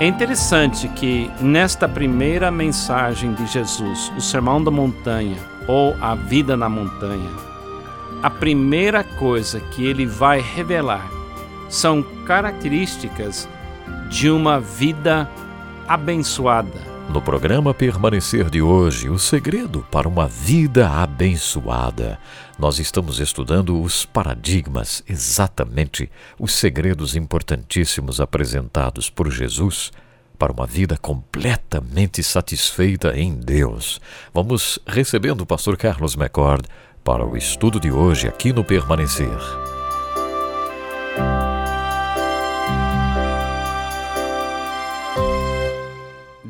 É interessante que nesta primeira mensagem de Jesus, o Sermão da Montanha ou a vida na montanha, a primeira coisa que ele vai revelar são características de uma vida abençoada. No programa Permanecer de hoje, o segredo para uma vida abençoada. Nós estamos estudando os paradigmas, exatamente os segredos importantíssimos apresentados por Jesus para uma vida completamente satisfeita em Deus. Vamos recebendo o pastor Carlos McCord para o estudo de hoje aqui no Permanecer.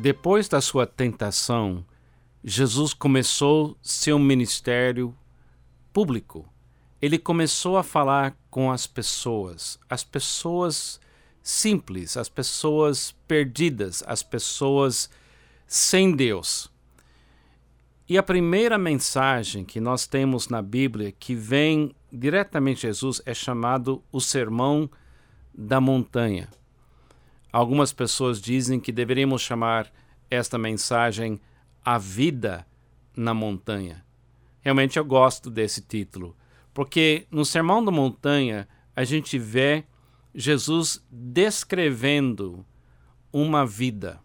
Depois da sua tentação, Jesus começou seu ministério público. Ele começou a falar com as pessoas, as pessoas simples, as pessoas perdidas, as pessoas sem Deus. E a primeira mensagem que nós temos na Bíblia que vem diretamente de Jesus é chamado o Sermão da Montanha. Algumas pessoas dizem que deveríamos chamar esta mensagem A Vida na Montanha. Realmente eu gosto desse título, porque no Sermão da Montanha a gente vê Jesus descrevendo uma vida.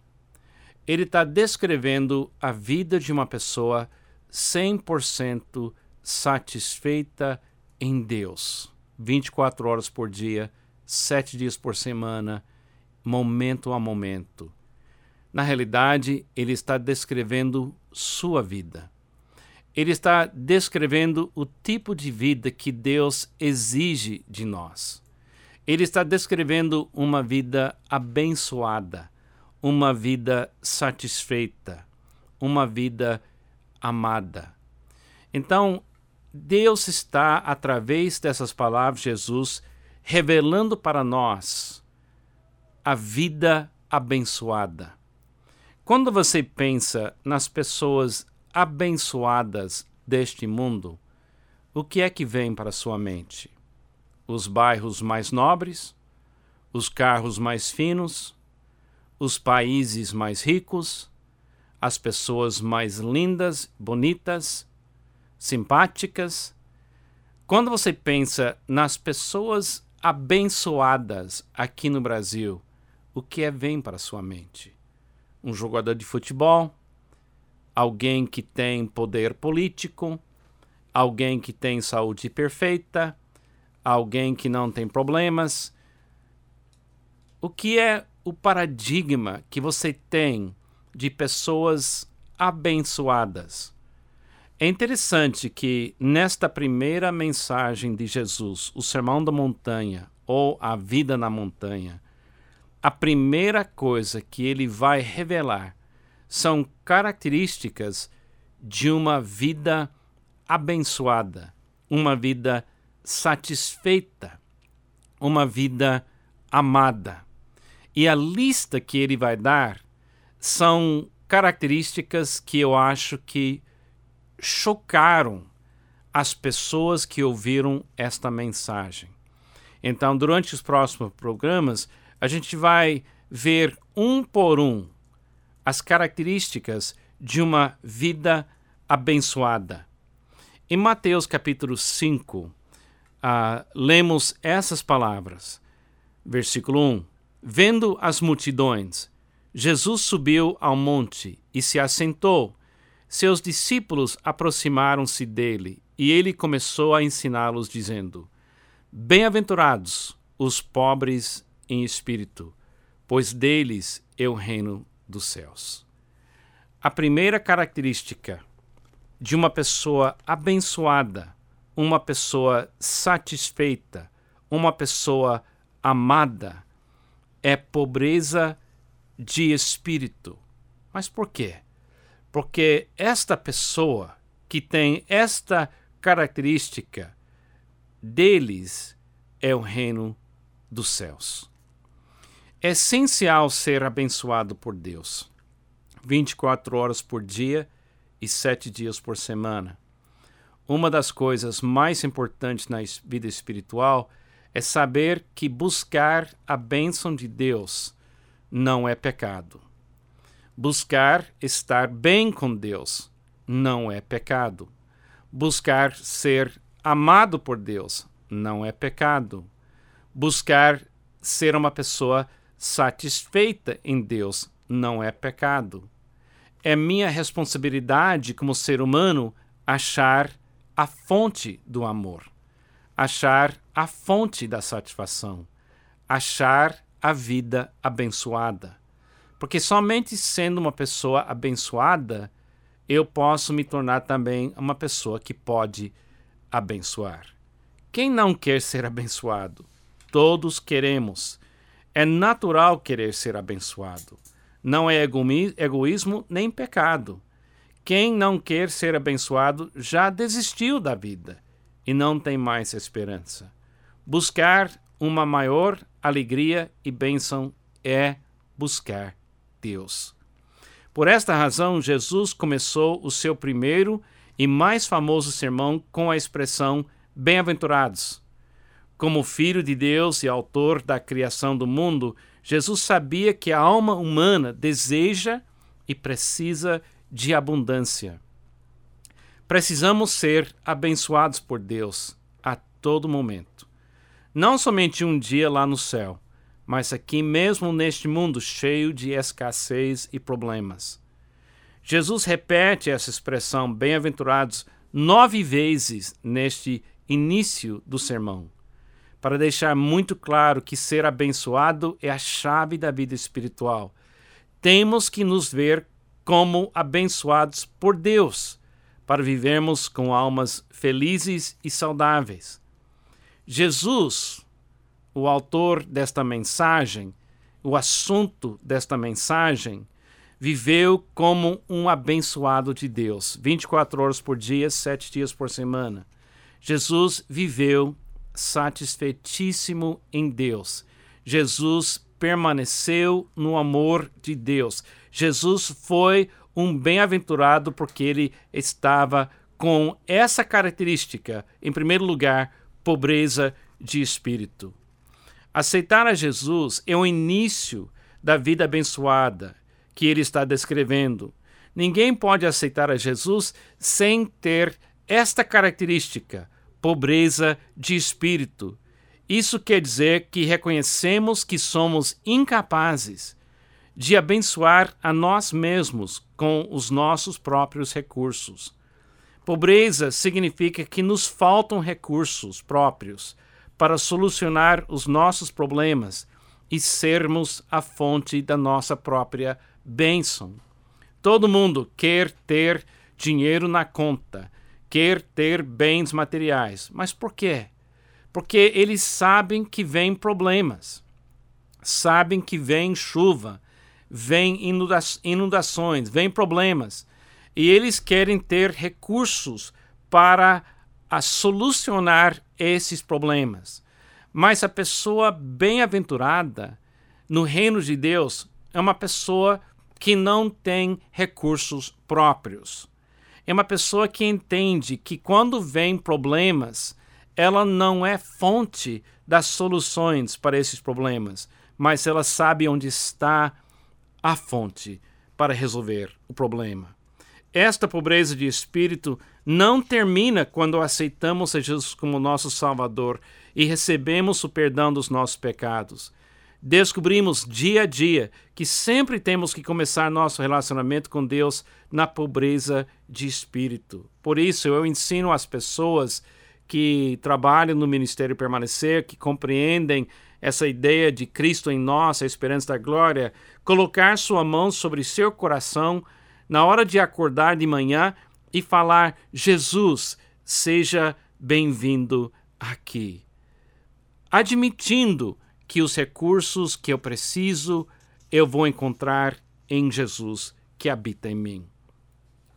Ele está descrevendo a vida de uma pessoa 100% satisfeita em Deus. 24 horas por dia, 7 dias por semana, momento a momento. Na realidade, ele está descrevendo sua vida. Ele está descrevendo o tipo de vida que Deus exige de nós. Ele está descrevendo uma vida abençoada, uma vida satisfeita, uma vida amada. Então, Deus está, através dessas palavras, Jesus, revelando para nós a vida abençoada. Quando você pensa nas pessoas abençoadas deste mundo, o que é que vem para sua mente? Os bairros mais nobres, os carros mais finos, os países mais ricos, as pessoas mais lindas, bonitas, simpáticas. Quando você pensa nas pessoas abençoadas aqui no Brasil, o que é vem para sua mente? Um jogador de futebol, alguém que tem poder político, alguém que tem saúde perfeita, alguém que não tem problemas. O que é o paradigma que você tem de pessoas abençoadas? É interessante que nesta primeira mensagem de Jesus, o Sermão da Montanha ou a Vida na Montanha, a primeira coisa que ele vai revelar são características de uma vida abençoada, uma vida satisfeita, uma vida amada. E a lista que ele vai dar são características que eu acho que chocaram as pessoas que ouviram esta mensagem. Então, durante os próximos programas, a gente vai ver um por um as características de uma vida abençoada. Em Mateus capítulo 5, uh, ah, lemos essas palavras. Versículo 1: Vendo as multidões, Jesus subiu ao monte e se assentou. Seus discípulos aproximaram-se dele e ele começou a ensiná-los, dizendo: Bem-aventurados os pobres em espírito, pois deles é o reino dos céus. A primeira característica de uma pessoa abençoada, uma pessoa satisfeita, uma pessoa amada, é pobreza de espírito. Mas por quê? Porque esta pessoa que tem esta característica, deles é o reino dos céus. É essencial ser abençoado por Deus 24 horas por dia e sete dias por semana. Uma das coisas mais importantes na vida espiritual é saber que buscar a bênção de Deus não é pecado. Buscar estar bem com Deus não é pecado. Buscar ser amado por Deus não é pecado. Buscar ser uma pessoa satisfeita em Deus não é pecado. É minha responsabilidade como ser humano achar a fonte do amor, achar a fonte da satisfação, achar a vida abençoada. Porque somente sendo uma pessoa abençoada, eu posso me tornar também uma pessoa que pode abençoar. Quem não quer ser abençoado? Todos queremos. É natural querer ser abençoado. Não é egoísmo nem pecado. Quem não quer ser abençoado já desistiu da vida e não tem mais esperança. Buscar uma maior alegria e bênção é buscar Deus. Por esta razão, Jesus começou o seu primeiro e mais famoso sermão com a expressão Bem-aventurados. Como filho de Deus e autor da criação do mundo, Jesus sabia que a alma humana deseja e precisa de abundância. Precisamos ser abençoados por Deus a todo momento. Não somente um dia lá no céu, mas aqui mesmo neste mundo cheio de escassez e problemas. Jesus repete essa expressão, bem-aventurados, nove vezes neste início do sermão, para deixar muito claro que ser abençoado é a chave da vida espiritual. Temos que nos ver como abençoados por Deus, para vivermos com almas felizes e saudáveis. Jesus, o autor desta mensagem, o assunto desta mensagem, viveu como um abençoado de Deus, 24 horas por dia, sete dias por semana. Jesus viveu satisfeitíssimo em Deus. Jesus permaneceu no amor de Deus. Jesus foi um bem-aventurado porque ele estava com essa característica, em primeiro lugar, pobreza de espírito. Aceitar a Jesus é o início da vida abençoada que ele está descrevendo. Ninguém pode aceitar a Jesus sem ter esta característica, pobreza de espírito. Isso quer dizer que reconhecemos que somos incapazes de abençoar a nós mesmos com os nossos próprios recursos. Pobreza significa que nos faltam recursos próprios para solucionar os nossos problemas e sermos a fonte da nossa própria bênção. Todo mundo quer ter dinheiro na conta, quer ter bens materiais. Mas por quê? Porque eles sabem que vem problemas, sabem que vem chuva, vem inunda inundações, vem problemas. E eles querem ter recursos para solucionar esses problemas. Mas a pessoa bem-aventurada no reino de Deus é uma pessoa que não tem recursos próprios é uma pessoa que entende que quando vem problemas, ela não é fonte das soluções para esses problemas, mas ela sabe onde está a fonte para resolver o problema. Esta pobreza de espírito não termina quando aceitamos Jesus como nosso Salvador e recebemos o perdão dos nossos pecados descobrimos dia a dia que sempre temos que começar nosso relacionamento com Deus na pobreza de espírito. Por isso, eu ensino às pessoas que trabalham no Ministério Permanecer, que compreendem essa ideia de Cristo em nós, a esperança da glória, colocar sua mão sobre seu coração na hora de acordar de manhã e falar: Jesus, seja bem-vindo aqui. Admitindo que os recursos que eu preciso eu vou encontrar em Jesus que habita em mim.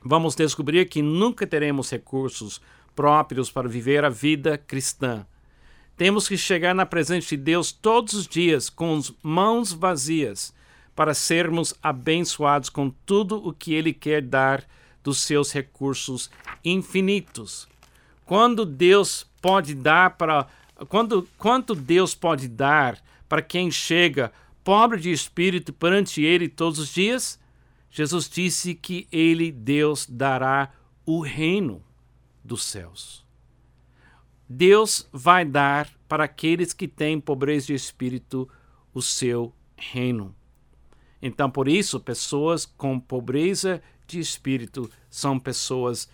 Vamos descobrir que nunca teremos recursos próprios para viver a vida cristã. Temos que chegar na presença de Deus todos os dias com as mãos vazias para sermos abençoados com tudo o que Ele quer dar dos seus recursos infinitos. Quando Deus pode dar para quando, quanto Deus pode dar para quem chega pobre de espírito perante ele todos os dias, Jesus disse que ele, Deus, dará o reino dos céus. Deus vai dar para aqueles que têm pobreza de espírito o seu reino. Então, por isso, pessoas com pobreza de espírito são pessoas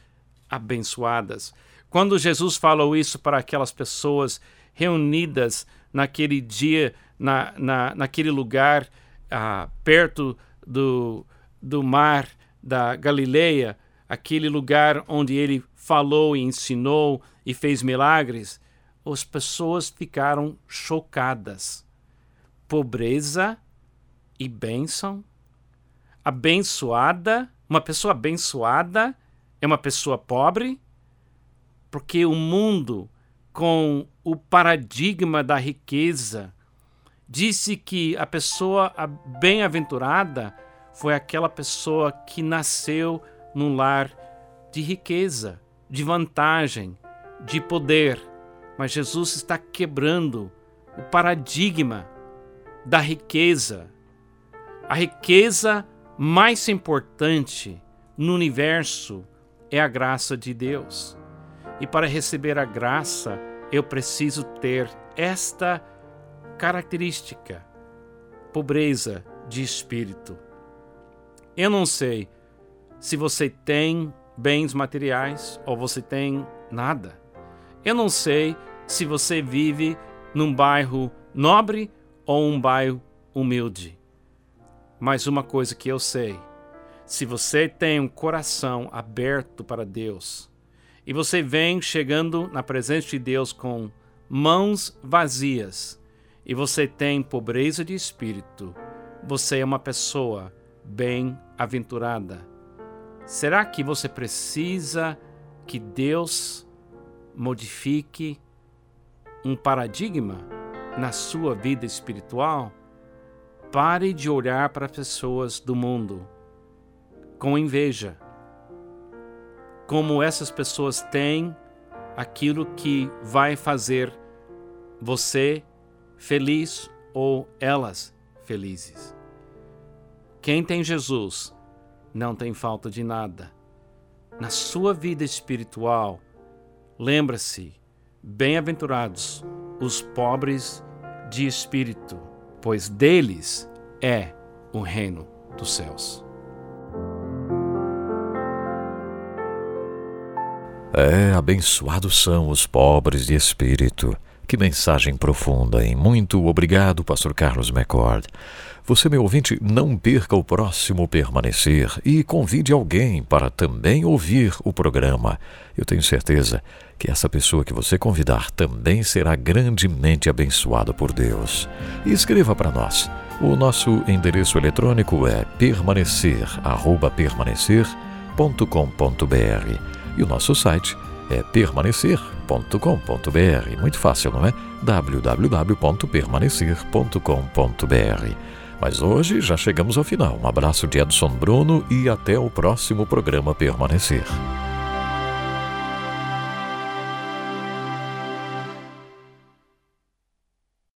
abençoadas. Quando Jesus falou isso para aquelas pessoas reunidas naquele dia, na, na, naquele lugar, ah, perto do, do mar da Galileia, aquele lugar onde ele falou e ensinou e fez milagres, as pessoas ficaram chocadas. Pobreza e bênção. Abençoada, uma pessoa abençoada é uma pessoa pobre, porque o mundo, com o paradigma da riqueza, disse que a pessoa bem-aventurada foi aquela pessoa que nasceu num lar de riqueza, de vantagem, de poder. Mas Jesus está quebrando o paradigma da riqueza. A riqueza mais importante no universo é a graça de Deus. E para receber a graça, eu preciso ter esta característica: pobreza de espírito. Eu não sei se você tem bens materiais ou você tem nada. Eu não sei se você vive num bairro nobre ou um bairro humilde. Mas uma coisa que eu sei: se você tem um coração aberto para Deus e você vem chegando na presença de Deus com mãos vazias e você tem pobreza de espírito, você é uma pessoa bem-aventurada. Será que você precisa que Deus modifique um paradigma na sua vida espiritual, pare de olhar para pessoas do mundo com inveja. Como essas pessoas têm aquilo que vai fazer você feliz ou elas felizes. Quem tem Jesus não tem falta de nada. Na sua vida espiritual, Lembra-se, bem-aventurados os pobres de espírito, pois deles é o reino dos céus. É, abençoados são os pobres de espírito. Que mensagem profunda, hein? Muito obrigado, Pastor Carlos McCord. Você, meu ouvinte, não perca o próximo permanecer e convide alguém para também ouvir o programa. Eu tenho certeza que essa pessoa que você convidar também será grandemente abençoada por Deus. E escreva para nós. O nosso endereço eletrônico é permanecer@permanecer.com.br e o nosso site é permanecer.com.br. Muito fácil, não é? www.permanecer.com.br. Mas hoje já chegamos ao final. Um abraço de Edson Bruno e até o próximo programa Permanecer.